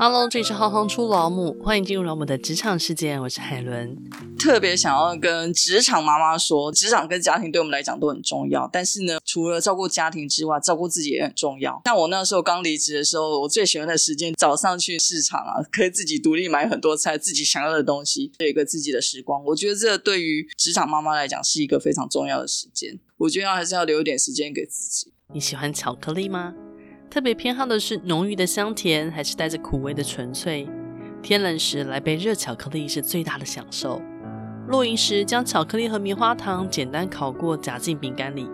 Hello，这里是行行出老母，欢迎进入老母的职场世界，我是海伦。特别想要跟职场妈妈说，职场跟家庭对我们来讲都很重要。但是呢，除了照顾家庭之外，照顾自己也很重要。像我那时候刚离职的时候，我最喜欢的时间，早上去市场啊，可以自己独立买很多菜，自己想要的东西，有一个自己的时光。我觉得这对于职场妈妈来讲是一个非常重要的时间。我觉得还是要留一点时间给自己。你喜欢巧克力吗？特别偏好的是浓郁的香甜，还是带着苦味的纯粹？天冷时来杯热巧克力是最大的享受。露营时将巧克力和棉花糖简单烤过，夹进饼干里，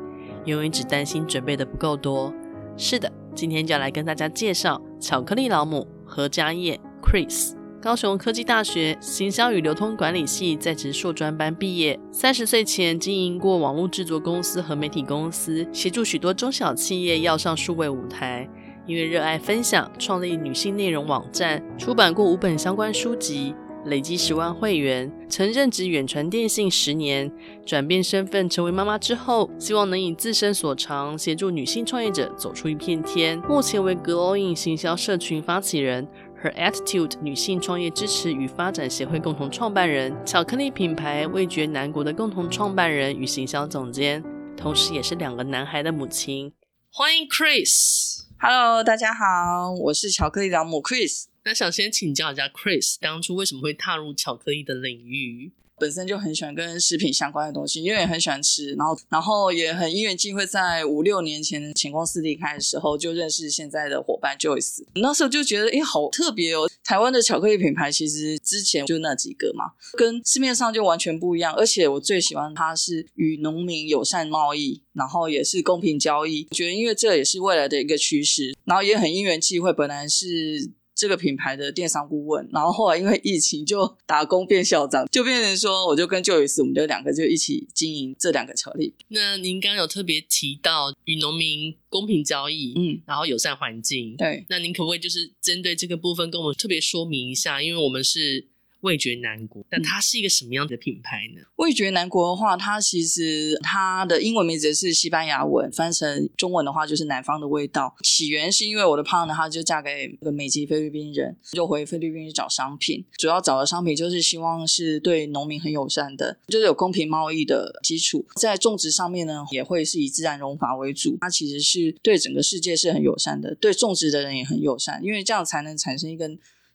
永远只担心准备的不够多。是的，今天就要来跟大家介绍巧克力老母何家叶 Chris。高雄科技大学行销与流通管理系在职硕专班毕业，三十岁前经营过网络制作公司和媒体公司，协助许多中小企业要上数位舞台。因为热爱分享，创立女性内容网站，出版过五本相关书籍，累积十万会员。曾任职远传电信十年，转变身份成为妈妈之后，希望能以自身所长协助女性创业者走出一片天。目前为 Glowing 行销社群发起人。Her Attitude 女性创业支持与发展协会共同创办人，巧克力品牌味觉南国的共同创办人与行销总监，同时也是两个男孩的母亲。欢迎 Chris。Hello，大家好，我是巧克力老母 Chris。那想先请教一下 Chris，当初为什么会踏入巧克力的领域？本身就很喜欢跟食品相关的东西，因为也很喜欢吃，然后然后也很因缘际会，在五六年前前公司离开的时候，就认识现在的伙伴 Joyce。那时候就觉得，哎，好特别哦！台湾的巧克力品牌其实之前就那几个嘛，跟市面上就完全不一样。而且我最喜欢它是与农民友善贸易，然后也是公平交易。我觉得因为这也是未来的一个趋势，然后也很因缘际会，本来是。这个品牌的电商顾问，然后后来因为疫情就打工变校长，就变成说，我就跟 Joyce，我们就两个就一起经营这两个巧克力。那您刚刚有特别提到与农民公平交易，嗯，然后友善环境，对。那您可不可以就是针对这个部分跟我们特别说明一下？因为我们是。味觉南国，但它是一个什么样的品牌呢？味觉南国的话，它其实它的英文名字是西班牙文，翻成中文的话就是南方的味道。起源是因为我的 partner 她就嫁给一个美籍菲律宾人，就回菲律宾去找商品，主要找的商品就是希望是对农民很友善的，就是有公平贸易的基础。在种植上面呢，也会是以自然农法为主。它其实是对整个世界是很友善的，对种植的人也很友善，因为这样才能产生一个。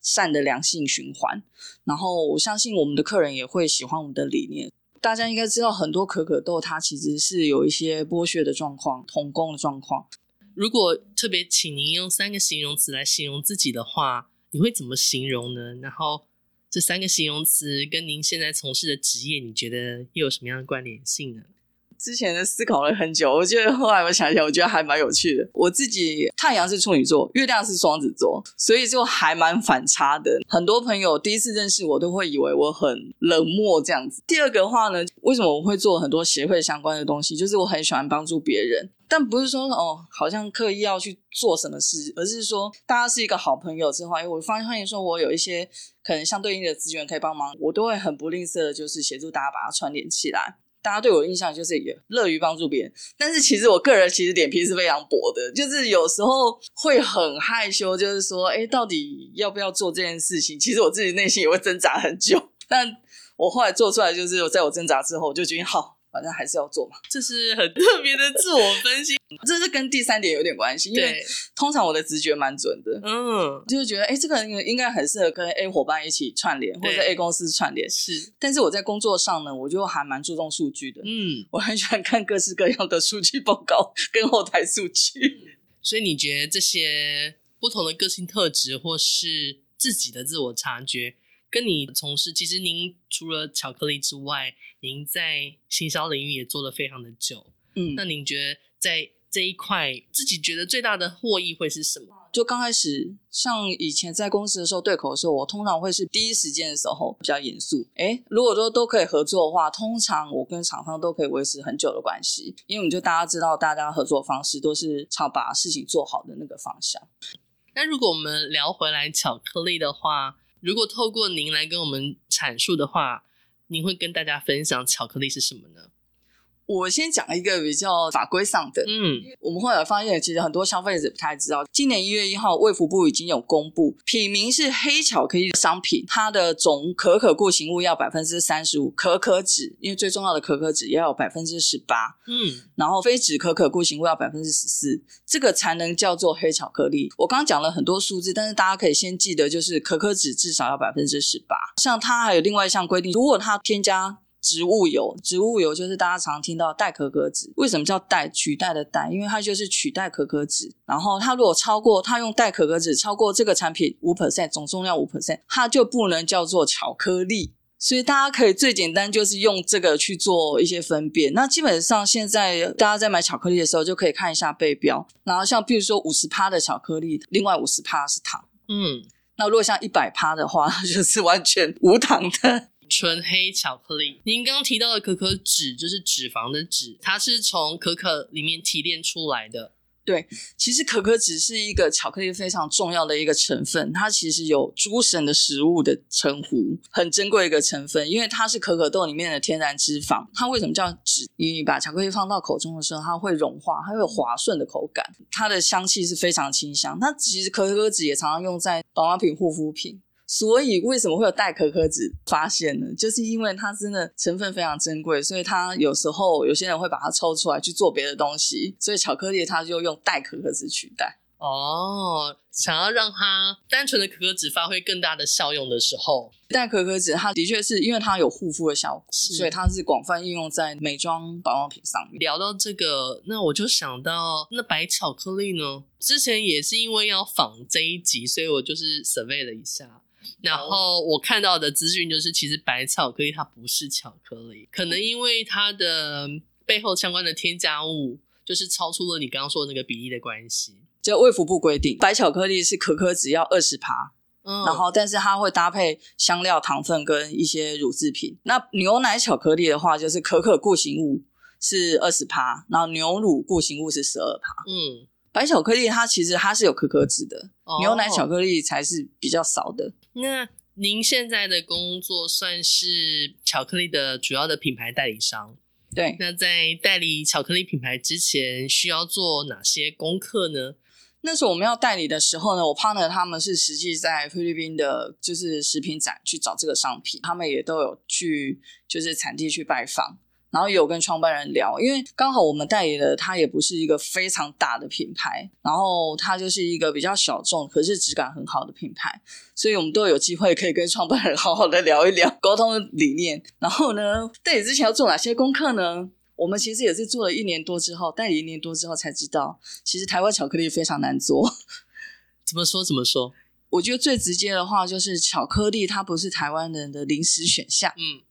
善的良性循环，然后我相信我们的客人也会喜欢我们的理念。大家应该知道，很多可可豆它其实是有一些剥削的状况、童工的状况。如果特别请您用三个形容词来形容自己的话，你会怎么形容呢？然后这三个形容词跟您现在从事的职业，你觉得又有什么样的关联性呢？之前的思考了很久，我觉得后来我想一想，我觉得还蛮有趣的。我自己太阳是处女座，月亮是双子座，所以就还蛮反差的。很多朋友第一次认识我，都会以为我很冷漠这样子。第二个话呢，为什么我会做很多协会相关的东西？就是我很喜欢帮助别人，但不是说哦，好像刻意要去做什么事，而是说大家是一个好朋友之后，因为，我发现说我有一些可能相对应的资源可以帮忙，我都会很不吝啬的，就是协助大家把它串联起来。大家对我的印象就是也乐于帮助别人，但是其实我个人其实脸皮是非常薄的，就是有时候会很害羞，就是说，哎，到底要不要做这件事情？其实我自己内心也会挣扎很久，但我后来做出来，就是在我挣扎之后，我就决定好。反正还是要做嘛，这是很特别的自我分析，这是跟第三点有点关系，因为通常我的直觉蛮准的，嗯，就是觉得哎，这个人应该很适合跟 A 伙伴一起串联，或者 A 公司串联，是。但是我在工作上呢，我就还蛮注重数据的，嗯，我很喜欢看各式各样的数据报告跟后台数据。所以你觉得这些不同的个性特质，或是自己的自我察觉？跟你从事，其实您除了巧克力之外，您在行销领域也做得非常的久。嗯，那您觉得在这一块，自己觉得最大的获益会是什么？就刚开始，像以前在公司的时候对口的时候，我通常会是第一时间的时候比较严肃。诶，如果说都可以合作的话，通常我跟厂商都可以维持很久的关系，因为我们就大家知道，大家合作方式都是朝把事情做好的那个方向。那如果我们聊回来巧克力的话，如果透过您来跟我们阐述的话，您会跟大家分享巧克力是什么呢？我先讲一个比较法规上的，嗯，我们后来发现，其实很多消费者不太知道，今年一月一号，卫福部已经有公布，品名是黑巧克力的商品，它的总可可固形物要百分之三十五，可可脂，因为最重要的可可脂也要有百分之十八，嗯，然后非脂可可固形物要百分之十四，这个才能叫做黑巧克力。我刚刚讲了很多数字，但是大家可以先记得，就是可可脂至少要百分之十八。像它还有另外一项规定，如果它添加植物油，植物油就是大家常听到代可可脂。为什么叫代？取代的代，因为它就是取代可可脂。然后它如果超过，它用代可可脂超过这个产品五 percent，总重量五 percent，它就不能叫做巧克力。所以大家可以最简单就是用这个去做一些分辨。那基本上现在大家在买巧克力的时候，就可以看一下背标。然后像比如说五十趴的巧克力，另外五十趴是糖。嗯，那如果像一百趴的话，就是完全无糖的。纯黑巧克力，您刚刚提到的可可脂就是脂肪的脂，它是从可可里面提炼出来的。对，其实可可脂是一个巧克力非常重要的一个成分，它其实有诸神的食物的称呼，很珍贵一个成分，因为它是可可豆里面的天然脂肪。它为什么叫脂？你把巧克力放到口中的时候，它会融化，它会有滑顺的口感，它的香气是非常清香。它其实可可脂也常常用在保养品、护肤品。所以为什么会有代可可脂发现呢？就是因为它真的成分非常珍贵，所以它有时候有些人会把它抽出来去做别的东西，所以巧克力它就用代可可脂取代。哦，想要让它单纯的可可脂发挥更大的效用的时候，代可可脂它的确是因为它有护肤的效果，所以它是广泛应用在美妆保养品上面。聊到这个，那我就想到那白巧克力呢，之前也是因为要仿这一集，所以我就是 survey 了一下。然后我看到的资讯就是，其实白巧克力它不是巧克力，可能因为它的背后相关的添加物就是超出了你刚刚说的那个比例的关系。就卫福部规定，白巧克力是可可脂要二十趴，嗯，然后但是它会搭配香料、糖分跟一些乳制品。那牛奶巧克力的话，就是可可固形物是二十趴，然后牛乳固形物是十二趴，嗯。白巧克力它其实它是有可可脂的，哦、牛奶巧克力才是比较少的。那您现在的工作算是巧克力的主要的品牌代理商，对。那在代理巧克力品牌之前，需要做哪些功课呢？那时候我们要代理的时候呢，我 partner 他们是实际在菲律宾的，就是食品展去找这个商品，他们也都有去，就是产地去拜访。然后也有跟创办人聊，因为刚好我们代理的它也不是一个非常大的品牌，然后它就是一个比较小众，可是质感很好的品牌，所以我们都有机会可以跟创办人好好的聊一聊，沟通理念。然后呢，代理之前要做哪些功课呢？我们其实也是做了一年多之后，代理一年多之后才知道，其实台湾巧克力非常难做。怎么说？怎么说？我觉得最直接的话就是巧克力它不是台湾人的零食选项。嗯。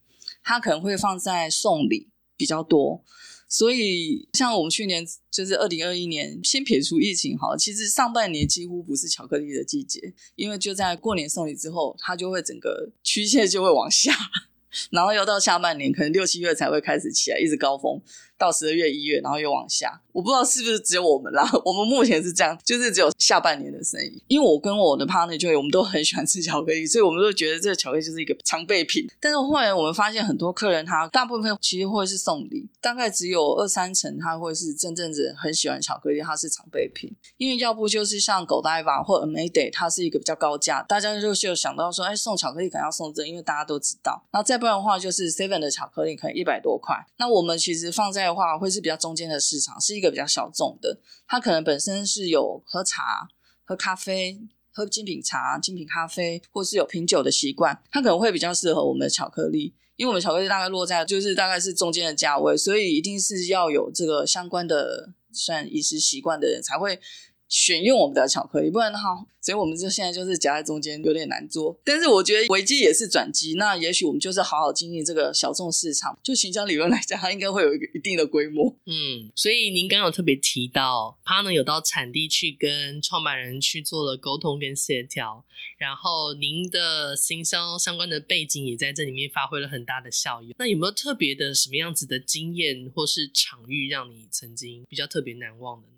它可能会放在送礼比较多，所以像我们去年就是二零二一年，先撇除疫情好，其实上半年几乎不是巧克力的季节，因为就在过年送礼之后，它就会整个曲线就会往下，然后要到下半年，可能六七月才会开始起来，一直高峰。到十二月、一月，然后又往下。我不知道是不是只有我们啦，我们目前是这样，就是只有下半年的生意。因为我跟我的 partner 就我们都很喜欢吃巧克力，所以我们都觉得这个巧克力就是一个常备品。但是后来我们发现，很多客人他大部分其实会是送礼，大概只有二三成他会是真正的很喜欢巧克力，它是常备品。因为要不就是像 Godiva 或 Amede，它是一个比较高价，大家就就想到说，哎，送巧克力可能要送这，因为大家都知道。然后再不然的话，就是 Seven 的巧克力可能一百多块。那我们其实放在的话，会是比较中间的市场，是一个比较小众的。它可能本身是有喝茶、喝咖啡、喝精品茶、精品咖啡，或是有品酒的习惯，它可能会比较适合我们的巧克力。因为我们巧克力大概落在就是大概是中间的价位，所以一定是要有这个相关的算饮食习惯的人才会。选用我们的巧克力，不然的话，所以我们就现在就是夹在中间，有点难做。但是我觉得危机也是转机，那也许我们就是好好经营这个小众市场。就形象理论来讲，它应该会有一个一定的规模。嗯，所以您刚有特别提到，他呢有到产地去跟创办人去做了沟通跟协调，然后您的行销相关的背景也在这里面发挥了很大的效用。那有没有特别的什么样子的经验或是场域，让你曾经比较特别难忘的呢？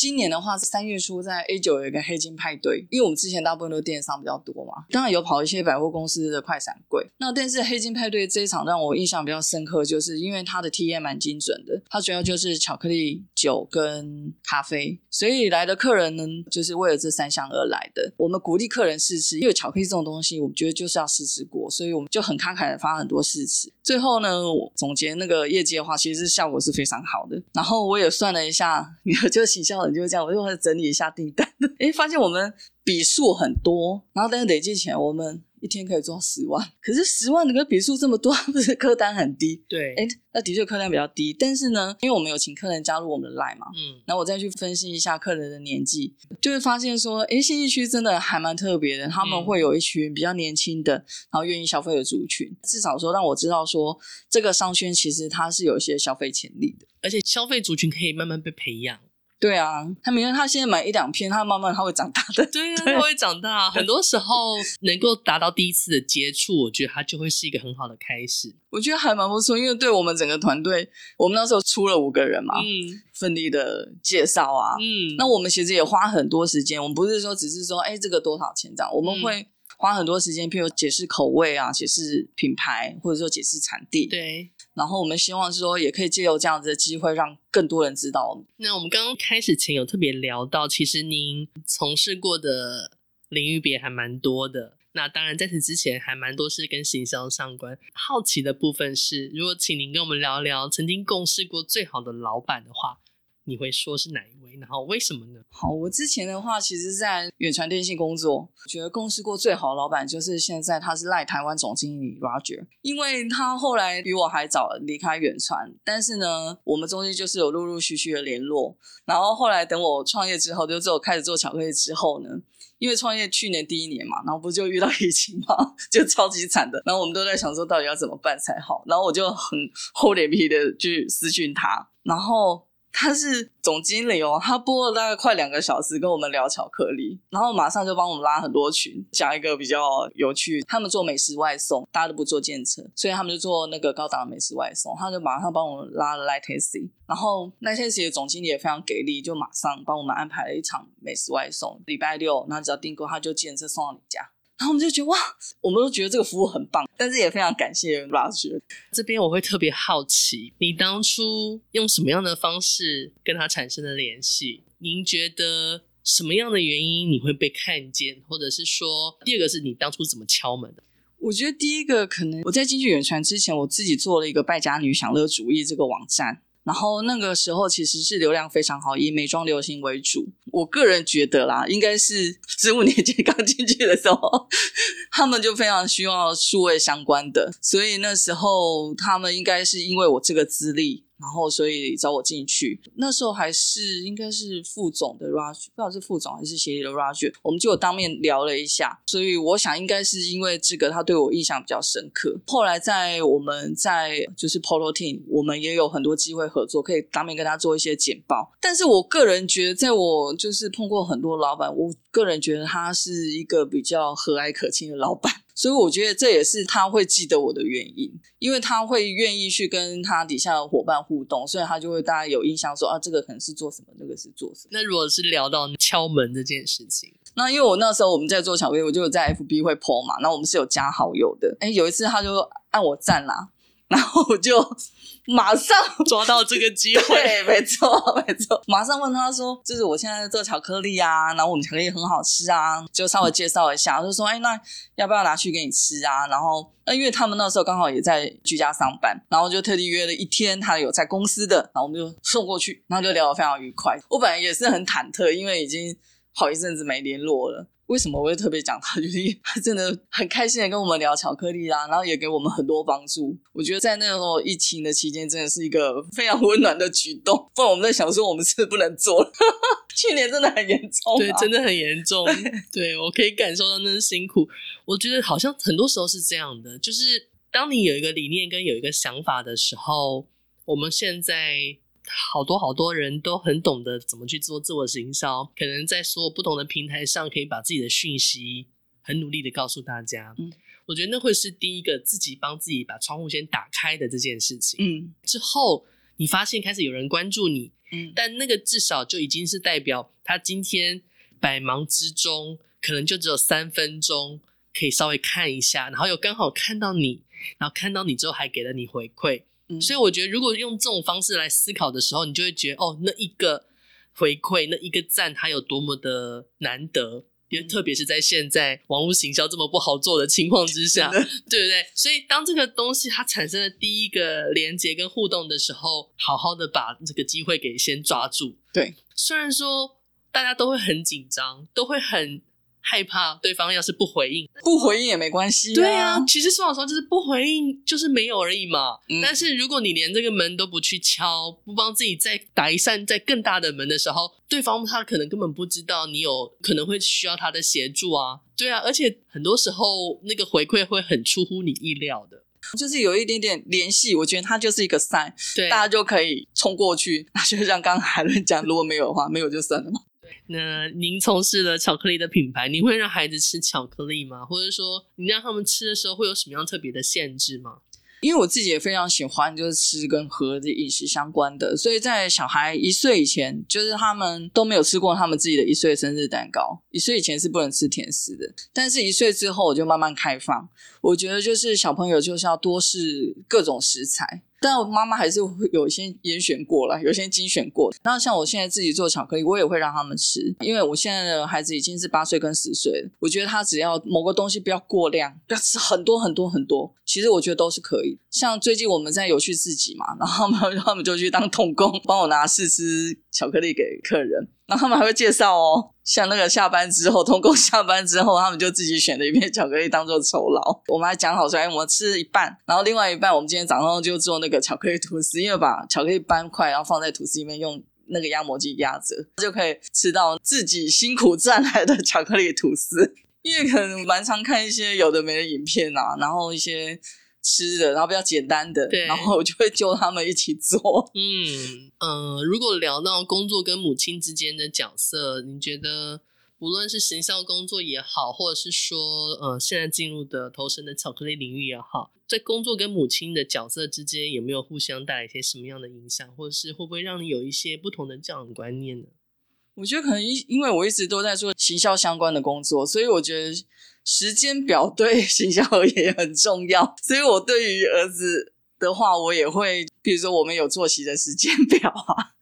今年的话，三月初在 A 九有一个黑金派对，因为我们之前大部分都电商比较多嘛，当然有跑一些百货公司的快闪柜。那但是黑金派对这一场让我印象比较深刻，就是因为它的 TM 蛮精准的，它主要就是巧克力、酒跟咖啡，所以来的客人呢，就是为了这三项而来的。我们鼓励客人试吃，因为巧克力这种东西，我们觉得就是要试吃过，所以我们就很慷慨的发很多试吃。最后呢，我总结那个业绩的话，其实效果是非常好的。然后我也算了一下，你就行销人就是这样，我就会整理一下订单，诶，发现我们笔数很多，然后但是累计起来我们。一天可以做十万，可是十万的个笔数这么多，不是客单很低？对，哎，那的确客单比较低。但是呢，因为我们有请客人加入我们的 Line 嘛，嗯，然后我再去分析一下客人的年纪，就会发现说，哎，新义区真的还蛮特别的，他们会有一群比较年轻的，然后愿意消费的族群，至少说让我知道说，这个商圈其实它是有一些消费潜力的，而且消费族群可以慢慢被培养。对啊，他明天他现在买一两片，他慢慢他会长大的。对啊，他会长大。很多时候能够达到第一次的接触，我觉得他就会是一个很好的开始。我觉得还蛮不错，因为对我们整个团队，我们那时候出了五个人嘛，嗯，奋力的介绍啊，嗯，那我们其实也花很多时间。我们不是说只是说，哎，这个多少钱这样，我们会花很多时间，譬如解释口味啊，解释品牌，或者说解释产地。对。然后我们希望是说，也可以借由这样子的机会，让更多人知道。那我们刚刚开始前有特别聊到，其实您从事过的领域别还蛮多的。那当然在此之前还蛮多是跟行销相关。好奇的部分是，如果请您跟我们聊聊曾经共事过最好的老板的话。你会说是哪一位？然后为什么呢？好，我之前的话，其实在远传电信工作，觉得共事过最好的老板就是现在他是赖台湾总经理 Roger，因为他后来比我还早离开远传，但是呢，我们中间就是有陆陆续续的联络。然后后来等我创业之后，就之后开始做巧克力之后呢，因为创业去年第一年嘛，然后不就遇到疫情嘛，就超级惨的。然后我们都在想说，到底要怎么办才好？然后我就很厚脸皮的去私讯他，然后。他是总经理哦，他播了大概快两个小时跟我们聊巧克力，然后马上就帮我们拉很多群，讲一个比较有趣。他们做美食外送，大家都不做建车，所以他们就做那个高档的美食外送。他就马上帮我们拉了 lets 然后 Light Tasty 的总经理也非常给力，就马上帮我们安排了一场美食外送，礼拜六，然后只要订购，他就建车送到你家。然后我们就觉得哇，我们都觉得这个服务很棒，但是也非常感谢 Roger。这边我会特别好奇，你当初用什么样的方式跟他产生了联系？您觉得什么样的原因你会被看见，或者是说，第二个是你当初怎么敲门的？我觉得第一个可能我在进去远传之前，我自己做了一个败家女享乐主义这个网站。然后那个时候其实是流量非常好，以美妆流行为主。我个人觉得啦，应该是 十五年前刚进去的时候，他们就非常需要数位相关的，所以那时候他们应该是因为我这个资历。然后，所以找我进去，那时候还是应该是副总的 Roger，不知道是副总还是协理的 Roger，我们就当面聊了一下。所以我想，应该是因为这个，他对我印象比较深刻。后来在我们在就是 Polo Team，我们也有很多机会合作，可以当面跟他做一些简报。但是我个人觉得，在我就是碰过很多老板，我个人觉得他是一个比较和蔼可亲的老板。所以我觉得这也是他会记得我的原因，因为他会愿意去跟他底下的伙伴互动，所以他就会大家有印象说啊，这个可能是做什么，那个是做什么。那如果是聊到敲门这件事情，那因为我那时候我们在做巧克力，我就有在 FB 会 po 嘛，那我们是有加好友的。哎，有一次他就按我赞啦。然后我就马上 抓到这个机会，对，没错，没错，马上问他说：“就是我现在在做巧克力啊，然后我们巧克力很好吃啊，就稍微介绍一下，我就说，哎，那要不要拿去给你吃啊？然后，那因为他们那时候刚好也在居家上班，然后就特地约了一天，他有在公司的，然后我们就送过去，然后就聊得非常愉快。我本来也是很忐忑，因为已经好一阵子没联络了。”为什么我会特别讲他？就是他真的很开心的跟我们聊巧克力啦，然后也给我们很多帮助。我觉得在那个时候疫情的期间，真的是一个非常温暖的举动。不然我们在想说，我们是不能做了。去年真的很严重，对，真的很严重。对，我可以感受到那是辛苦。我觉得好像很多时候是这样的，就是当你有一个理念跟有一个想法的时候，我们现在。好多好多人都很懂得怎么去做自我行销，可能在所有不同的平台上，可以把自己的讯息很努力的告诉大家。嗯，我觉得那会是第一个自己帮自己把窗户先打开的这件事情。嗯，之后你发现开始有人关注你，嗯，但那个至少就已经是代表他今天百忙之中，可能就只有三分钟可以稍微看一下，然后又刚好看到你，然后看到你之后还给了你回馈。嗯，所以我觉得如果用这种方式来思考的时候，你就会觉得哦，那一个回馈，那一个赞，它有多么的难得。因为特别是在现在网络行销这么不好做的情况之下，对不对？所以当这个东西它产生了第一个连接跟互动的时候，好好的把这个机会给先抓住。对，虽然说大家都会很紧张，都会很。害怕对方要是不回应，不回应也没关系、啊。对啊，其实说老实话，就是不回应就是没有而已嘛。嗯、但是如果你连这个门都不去敲，不帮自己再打一扇再更大的门的时候，对方他可能根本不知道你有可能会需要他的协助啊。对啊，而且很多时候那个回馈会很出乎你意料的，就是有一点点联系，我觉得它就是一个 sign，对，大家就可以冲过去。那就像刚刚海伦讲，如果没有的话，没有就算了嘛。那您从事了巧克力的品牌，您会让孩子吃巧克力吗？或者说，你让他们吃的时候会有什么样特别的限制吗？因为我自己也非常喜欢，就是吃跟喝的饮食相关的，所以在小孩一岁以前，就是他们都没有吃过他们自己的一岁生日蛋糕。一岁以前是不能吃甜食的，但是一岁之后我就慢慢开放。我觉得就是小朋友就是要多试各种食材。但我妈妈还是会有一些严选过了，有些精选过。那像我现在自己做巧克力，我也会让他们吃，因为我现在的孩子已经是八岁跟十岁了。我觉得他只要某个东西不要过量，不要吃很多很多很多，其实我觉得都是可以。像最近我们在有趣自己嘛，然后他们 他们就去当童工，帮我拿四支巧克力给客人。然后他们还会介绍哦，像那个下班之后，童工下班之后，他们就自己选了一片巧克力当做酬劳。我们还讲好说，哎，我们吃一半，然后另外一半我们今天早上就做那个巧克力吐司，因为把巧克力斑块然后放在吐司里面，用那个压模机压着，就可以吃到自己辛苦赚来的巧克力吐司。因为可能蛮常看一些有的没的影片啊，然后一些。吃的，然后比较简单的，对，然后我就会揪他们一起做。嗯呃，如果聊到工作跟母亲之间的角色，你觉得无论是行销工作也好，或者是说呃现在进入的投身的巧克力领域也好，在工作跟母亲的角色之间有没有互相带来一些什么样的影响，或者是会不会让你有一些不同的教养观念呢？我觉得可能因因为我一直都在做行销相关的工作，所以我觉得。时间表对 行销也很重要，所以我对于儿子的话，我也会，比如说我们有作息的时间表啊，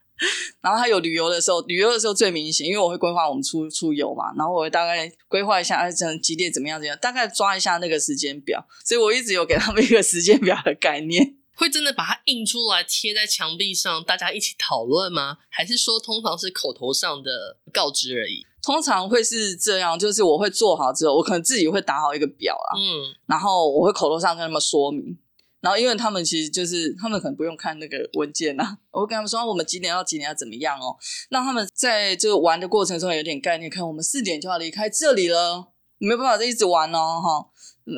然后他有旅游的时候，旅游的时候最明显，因为我会规划我们出出游嘛，然后我会大概规划一下，哎，这几点怎么样怎样，大概抓一下那个时间表，所以我一直有给他们一个时间表的概念。会真的把它印出来贴在墙壁上，大家一起讨论吗？还是说通常是口头上的告知而已？通常会是这样，就是我会做好之后，我可能自己会打好一个表啦，嗯，然后我会口头上跟他们说明，然后因为他们其实就是他们可能不用看那个文件呐、啊，我会跟他们说我们几点到几点要怎么样哦，让他们在这个玩的过程中有点概念，看我们四点就要离开这里了，没有办法再一直玩哦，哈，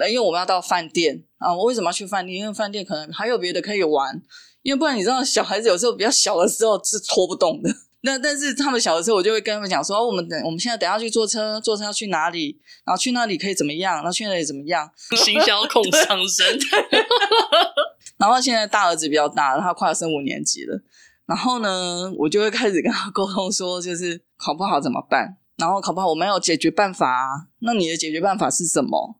因为我们要到饭店啊，我为什么要去饭店？因为饭店可能还有别的可以玩，因为不然你知道小孩子有时候比较小的时候是拖不动的。那但是他们小的时候，我就会跟他们讲说，哦，我们等我们现在等下去坐车，坐车要去哪里？然后去那里可以怎么样？然后去那里怎么样？行销控上身。然后现在大儿子比较大了，他快要升五年级了。然后呢，我就会开始跟他沟通说，就是考不好怎么办？然后考不好我们有解决办法啊。那你的解决办法是什么？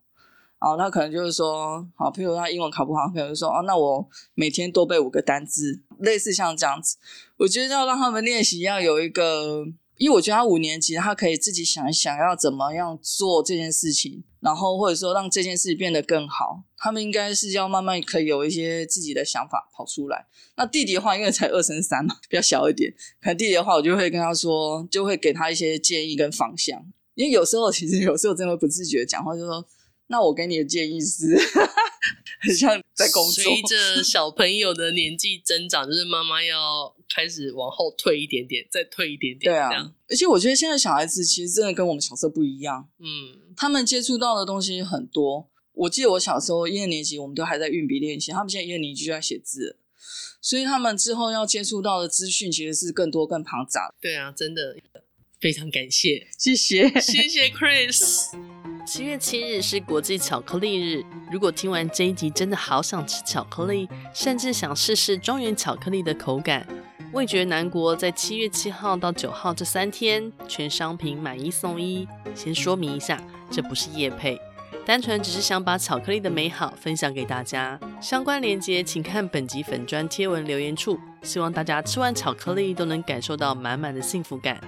然后他可能就是说，好，譬如他英文考不好，可能就说，哦，那我每天多背五个单字，类似像这样子。我觉得要让他们练习，要有一个，因为我觉得他五年级，他可以自己想一想要怎么样做这件事情，然后或者说让这件事变得更好。他们应该是要慢慢可以有一些自己的想法跑出来。那弟弟的话，因为才二升三嘛，比较小一点，可能弟弟的话，我就会跟他说，就会给他一些建议跟方向。因为有时候其实有时候真的不自觉讲话，就说。那我给你的建议是，很像在工作。随着小朋友的年纪增长，就是妈妈要开始往后退一点点，再退一点点。对啊，而且我觉得现在小孩子其实真的跟我们小时候不一样。嗯，他们接触到的东西很多。我记得我小时候一二年级，我们都还在运笔练习，他们现在一二年级就在写字，所以他们之后要接触到的资讯其实是更多、更庞杂。对啊，真的非常感谢，谢谢，谢谢 Chris。七月七日是国际巧克力日。如果听完这一集真的好想吃巧克力，甚至想试试庄园巧克力的口感，味觉南国在七月七号到九号这三天，全商品买一送一。先说明一下，这不是夜配，单纯只是想把巧克力的美好分享给大家。相关链接请看本集粉砖贴文留言处。希望大家吃完巧克力都能感受到满满的幸福感。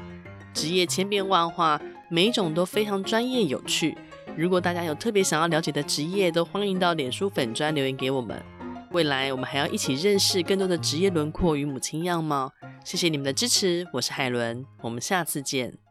职业千变万化，每一种都非常专业有趣。如果大家有特别想要了解的职业，都欢迎到脸书粉专留言给我们。未来我们还要一起认识更多的职业轮廓与母亲样貌。谢谢你们的支持，我是海伦，我们下次见。